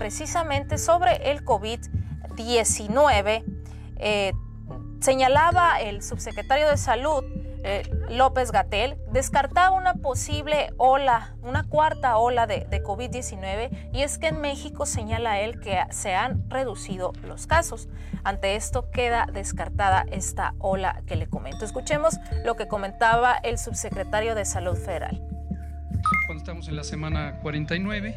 precisamente sobre el COVID-19. Eh, señalaba el subsecretario de Salud, eh, López Gatel, descartaba una posible ola, una cuarta ola de, de COVID-19 y es que en México señala él que se han reducido los casos. Ante esto queda descartada esta ola que le comento. Escuchemos lo que comentaba el subsecretario de Salud Federal. Estamos en la semana 49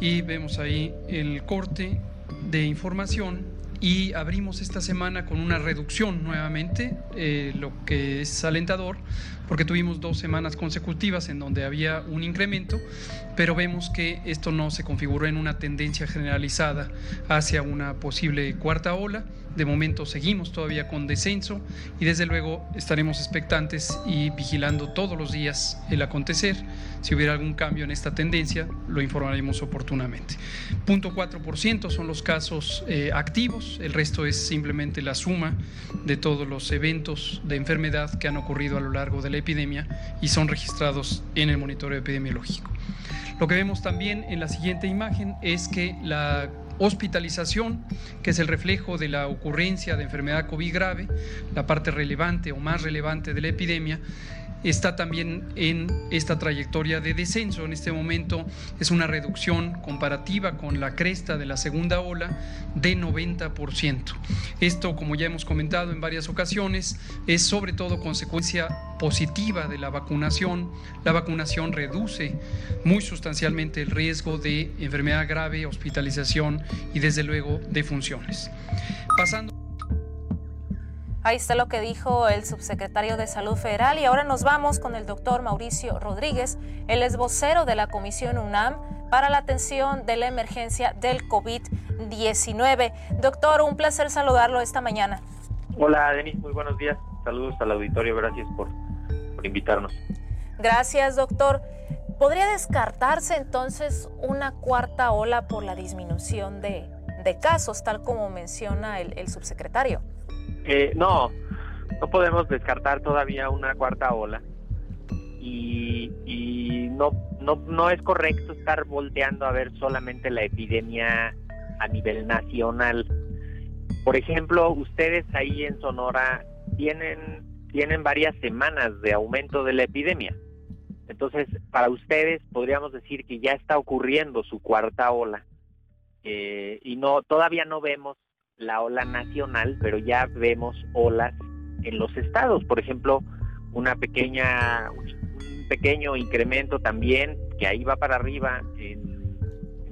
y vemos ahí el corte de información y abrimos esta semana con una reducción nuevamente, eh, lo que es alentador, porque tuvimos dos semanas consecutivas en donde había un incremento, pero vemos que esto no se configuró en una tendencia generalizada hacia una posible cuarta ola. De momento seguimos todavía con descenso y desde luego estaremos expectantes y vigilando todos los días el acontecer. Si hubiera algún cambio en esta tendencia, lo informaremos oportunamente. 0.4% son los casos eh, activos, el resto es simplemente la suma de todos los eventos de enfermedad que han ocurrido a lo largo de la epidemia y son registrados en el monitoreo epidemiológico. Lo que vemos también en la siguiente imagen es que la hospitalización, que es el reflejo de la ocurrencia de enfermedad COVID grave, la parte relevante o más relevante de la epidemia, está también en esta trayectoria de descenso. En este momento es una reducción comparativa con la cresta de la segunda ola de 90%. Esto, como ya hemos comentado en varias ocasiones, es sobre todo consecuencia positiva de la vacunación. La vacunación reduce muy sustancialmente el riesgo de enfermedad grave, hospitalización y desde luego de funciones. Pasando Ahí está lo que dijo el subsecretario de Salud Federal y ahora nos vamos con el doctor Mauricio Rodríguez. Él es vocero de la Comisión UNAM para la atención de la emergencia del COVID-19. Doctor, un placer saludarlo esta mañana. Hola, Denis, muy buenos días. Saludos al auditorio, gracias por, por invitarnos. Gracias, doctor. ¿Podría descartarse entonces una cuarta ola por la disminución de, de casos, tal como menciona el, el subsecretario? No, no podemos descartar todavía una cuarta ola y, y no, no, no es correcto estar volteando a ver solamente la epidemia a nivel nacional. Por ejemplo, ustedes ahí en Sonora tienen, tienen varias semanas de aumento de la epidemia. Entonces, para ustedes podríamos decir que ya está ocurriendo su cuarta ola eh, y no todavía no vemos la ola nacional, pero ya vemos olas en los estados. Por ejemplo, una pequeña, un pequeño incremento también, que ahí va para arriba en,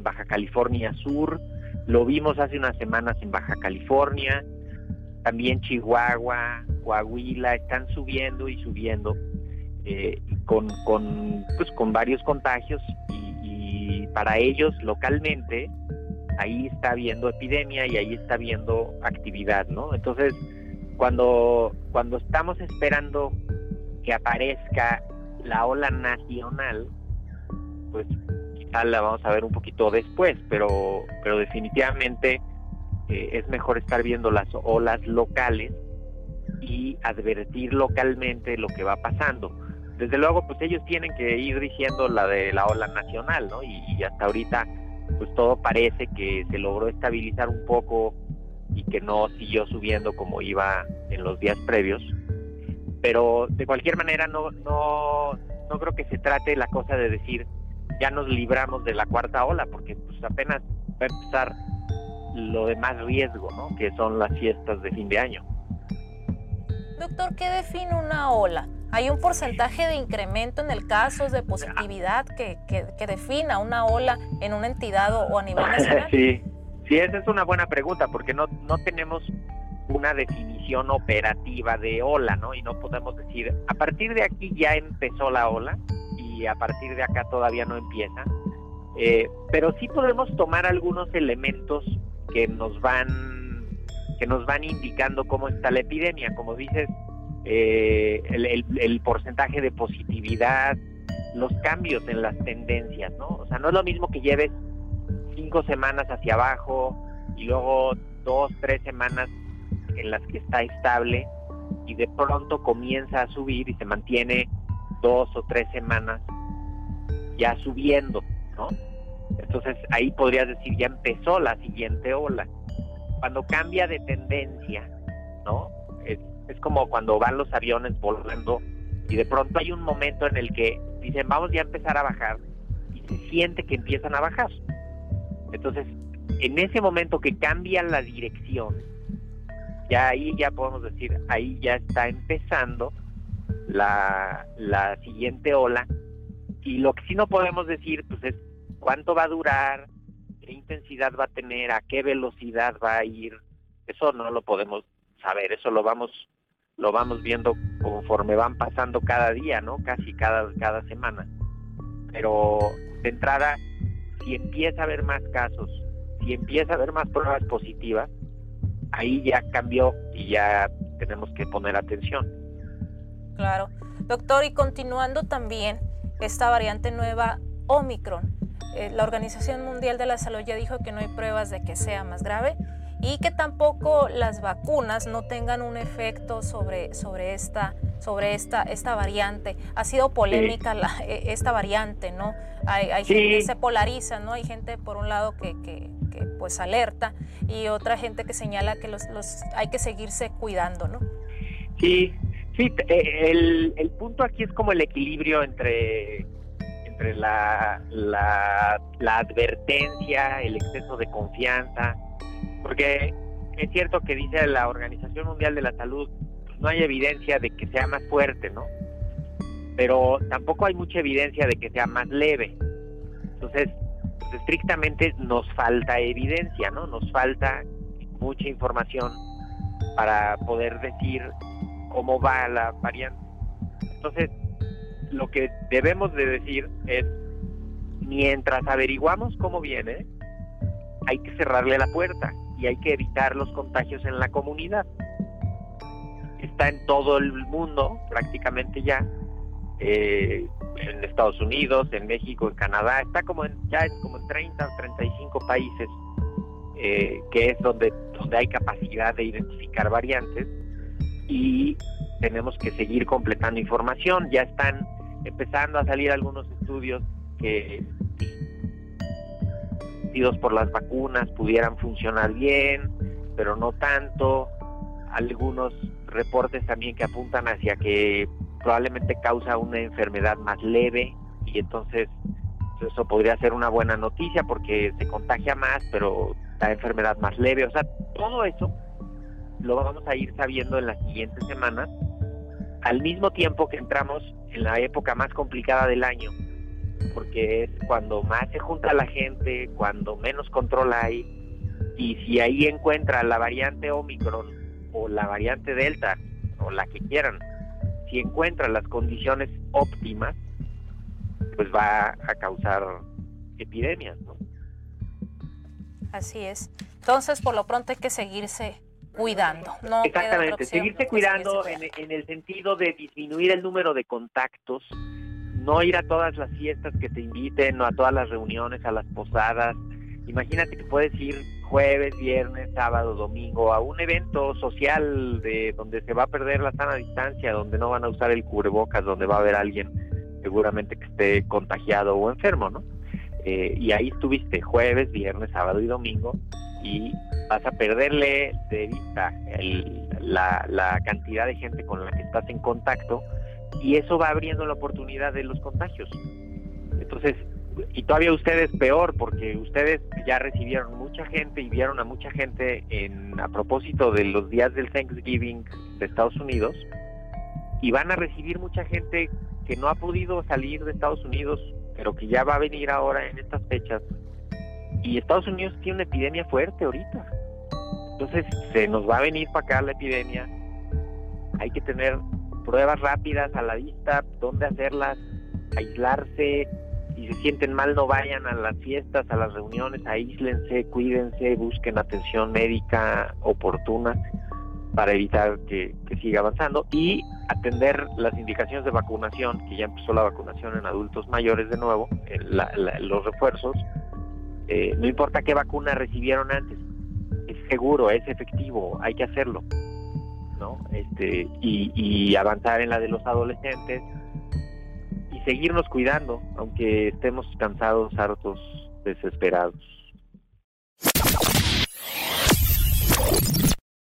Baja California Sur. Lo vimos hace unas semanas en Baja California. También Chihuahua, Coahuila están subiendo y subiendo eh, con, con, pues, con varios contagios y, y para ellos localmente ahí está habiendo epidemia y ahí está habiendo actividad, ¿no? Entonces, cuando, cuando estamos esperando que aparezca la ola nacional, pues quizá la vamos a ver un poquito después, pero, pero definitivamente eh, es mejor estar viendo las olas locales y advertir localmente lo que va pasando. Desde luego, pues ellos tienen que ir diciendo la de la ola nacional, ¿no? Y, y hasta ahorita pues todo parece que se logró estabilizar un poco y que no siguió subiendo como iba en los días previos. Pero de cualquier manera no, no, no creo que se trate la cosa de decir ya nos libramos de la cuarta ola, porque pues apenas va a empezar lo de más riesgo, ¿no? que son las fiestas de fin de año. Doctor, ¿qué define una ola? ¿Hay un porcentaje de incremento en el caso de positividad que, que, defina una ola en una entidad o, a nivel nacional? Sí, sí, esa es una buena pregunta porque no, no tenemos una definición operativa de ola, ¿no? Y no podemos decir, a partir de aquí ya empezó la ola y a partir de acá todavía no empieza. Eh, pero sí podemos tomar algunos elementos que nos van que nos van indicando cómo está la epidemia. Como dices, eh, el, porcentaje de positividad, los cambios en las tendencias, ¿no? O sea, no es lo mismo que lleves cinco semanas hacia abajo y luego dos, tres semanas en las que está estable y de pronto comienza a subir y se mantiene dos o tres semanas ya subiendo, ¿no? Entonces ahí podrías decir ya empezó la siguiente ola. Cuando cambia de tendencia, ¿no? Es, como cuando van los aviones volando y de pronto hay un momento en el que dicen vamos ya a empezar a bajar y se siente que empiezan a bajar. Entonces, en ese momento que cambia la dirección, ya ahí ya podemos decir, ahí ya está empezando la, la siguiente ola. Y lo que sí no podemos decir, pues es cuánto va a durar, qué intensidad va a tener, a qué velocidad va a ir. Eso no lo podemos saber, eso lo vamos lo vamos viendo conforme van pasando cada día, ¿no? Casi cada cada semana. Pero de entrada, si empieza a haber más casos, si empieza a haber más pruebas positivas, ahí ya cambió y ya tenemos que poner atención. Claro. Doctor, y continuando también esta variante nueva Omicron, eh, la Organización Mundial de la Salud ya dijo que no hay pruebas de que sea más grave y que tampoco las vacunas no tengan un efecto sobre, sobre, esta, sobre esta, esta variante. Ha sido polémica e, esta variante, ¿no? Hay, hay gente que se polariza, ¿no? Hay gente por un lado que, que, que, pues alerta y otra gente que señala que los, los hay que seguirse cuidando, ¿no? Sí, sí, eh, el, el punto aquí es como el equilibrio entre entre la, la, la advertencia, el exceso de confianza, porque es cierto que dice la Organización Mundial de la Salud, pues, no hay evidencia de que sea más fuerte, ¿no? Pero tampoco hay mucha evidencia de que sea más leve. Entonces, pues, estrictamente nos falta evidencia, ¿no? Nos falta mucha información para poder decir cómo va la variante. Entonces, lo que debemos de decir es, mientras averiguamos cómo viene, hay que cerrarle la puerta y hay que evitar los contagios en la comunidad. Está en todo el mundo prácticamente ya, eh, en Estados Unidos, en México, en Canadá, está como en, ya es como en 30 o 35 países, eh, que es donde, donde hay capacidad de identificar variantes y tenemos que seguir completando información. Ya están empezando a salir algunos estudios que por las vacunas pudieran funcionar bien, pero no tanto. Algunos reportes también que apuntan hacia que probablemente causa una enfermedad más leve y entonces eso podría ser una buena noticia porque se contagia más, pero la enfermedad más leve. O sea, todo eso lo vamos a ir sabiendo en las siguientes semanas, al mismo tiempo que entramos en la época más complicada del año, porque es cuando más se junta la gente, cuando menos control hay, y si ahí encuentra la variante Omicron o la variante Delta o la que quieran, si encuentra las condiciones óptimas, pues va a causar epidemias, ¿no? Así es. Entonces, por lo pronto hay que seguirse cuidando. No Exactamente, seguirse cuidando en, en, el sentido de disminuir el número de contactos, no ir a todas las fiestas que te inviten, no a todas las reuniones, a las posadas. Imagínate que puedes ir jueves, viernes, sábado, domingo a un evento social de donde se va a perder la sana distancia, donde no van a usar el cubrebocas, donde va a haber alguien seguramente que esté contagiado o enfermo, ¿no? Eh, y ahí estuviste jueves, viernes, sábado y domingo y vas a perderle de vista la, la cantidad de gente con la que estás en contacto y eso va abriendo la oportunidad de los contagios. Entonces, y todavía ustedes peor, porque ustedes ya recibieron mucha gente y vieron a mucha gente en, a propósito de los días del Thanksgiving de Estados Unidos, y van a recibir mucha gente que no ha podido salir de Estados Unidos, pero que ya va a venir ahora en estas fechas. Y Estados Unidos tiene una epidemia fuerte ahorita. Entonces se nos va a venir para acá la epidemia. Hay que tener pruebas rápidas a la vista, dónde hacerlas, aislarse, si se sienten mal no vayan a las fiestas, a las reuniones, aíslense, cuídense, busquen atención médica oportuna para evitar que, siga avanzando y atender las indicaciones de vacunación, que ya empezó la vacunación en adultos mayores de nuevo, los refuerzos, eh, no importa qué vacuna recibieron antes, es seguro, es efectivo, hay que hacerlo. ¿No? Este, y, avanzar en la de los adolescentes y seguirnos cuidando, aunque estemos cansados, hartos desesperados.